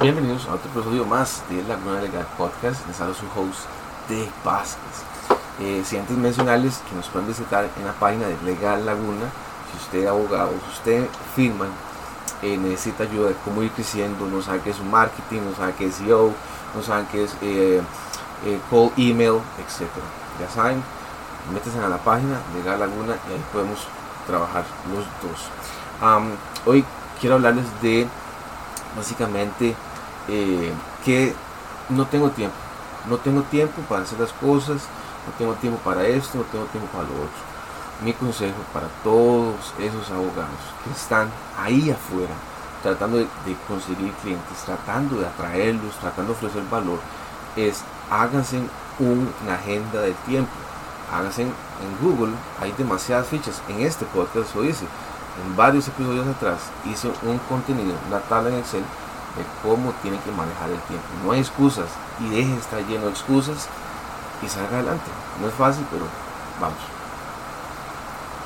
Bienvenidos a otro episodio más de Laguna Legal Podcast. Les hablo su host de Vázquez. Eh, si antes mencionarles que nos pueden visitar en la página de Legal Laguna, si usted es abogado, si usted firma, eh, necesita ayuda de cómo ir creciendo, no sabe qué es marketing, no sabe qué es SEO, no sabe qué es eh, eh, call email, etc. Ya saben, métanse a la página Legal Laguna y ahí podemos trabajar los dos. Am, hoy quiero hablarles de básicamente eh, que no tengo tiempo. No tengo tiempo para hacer las cosas, no tengo tiempo para esto, no tengo tiempo para lo otro. Mi consejo para todos esos abogados que están ahí afuera tratando de, conseguir clientes, tratando de atraerlos, tratando de ofrecer valor, es háganse una agenda de tiempo. Háganse en Google, hay demasiadas fichas. En este podcast lo dice. En varios episodios atrás hice un contenido, una tabla en Excel de cómo tienen que manejar el tiempo. No hay excusas y deje de estar lleno de excusas y salga adelante. No es fácil, pero vamos.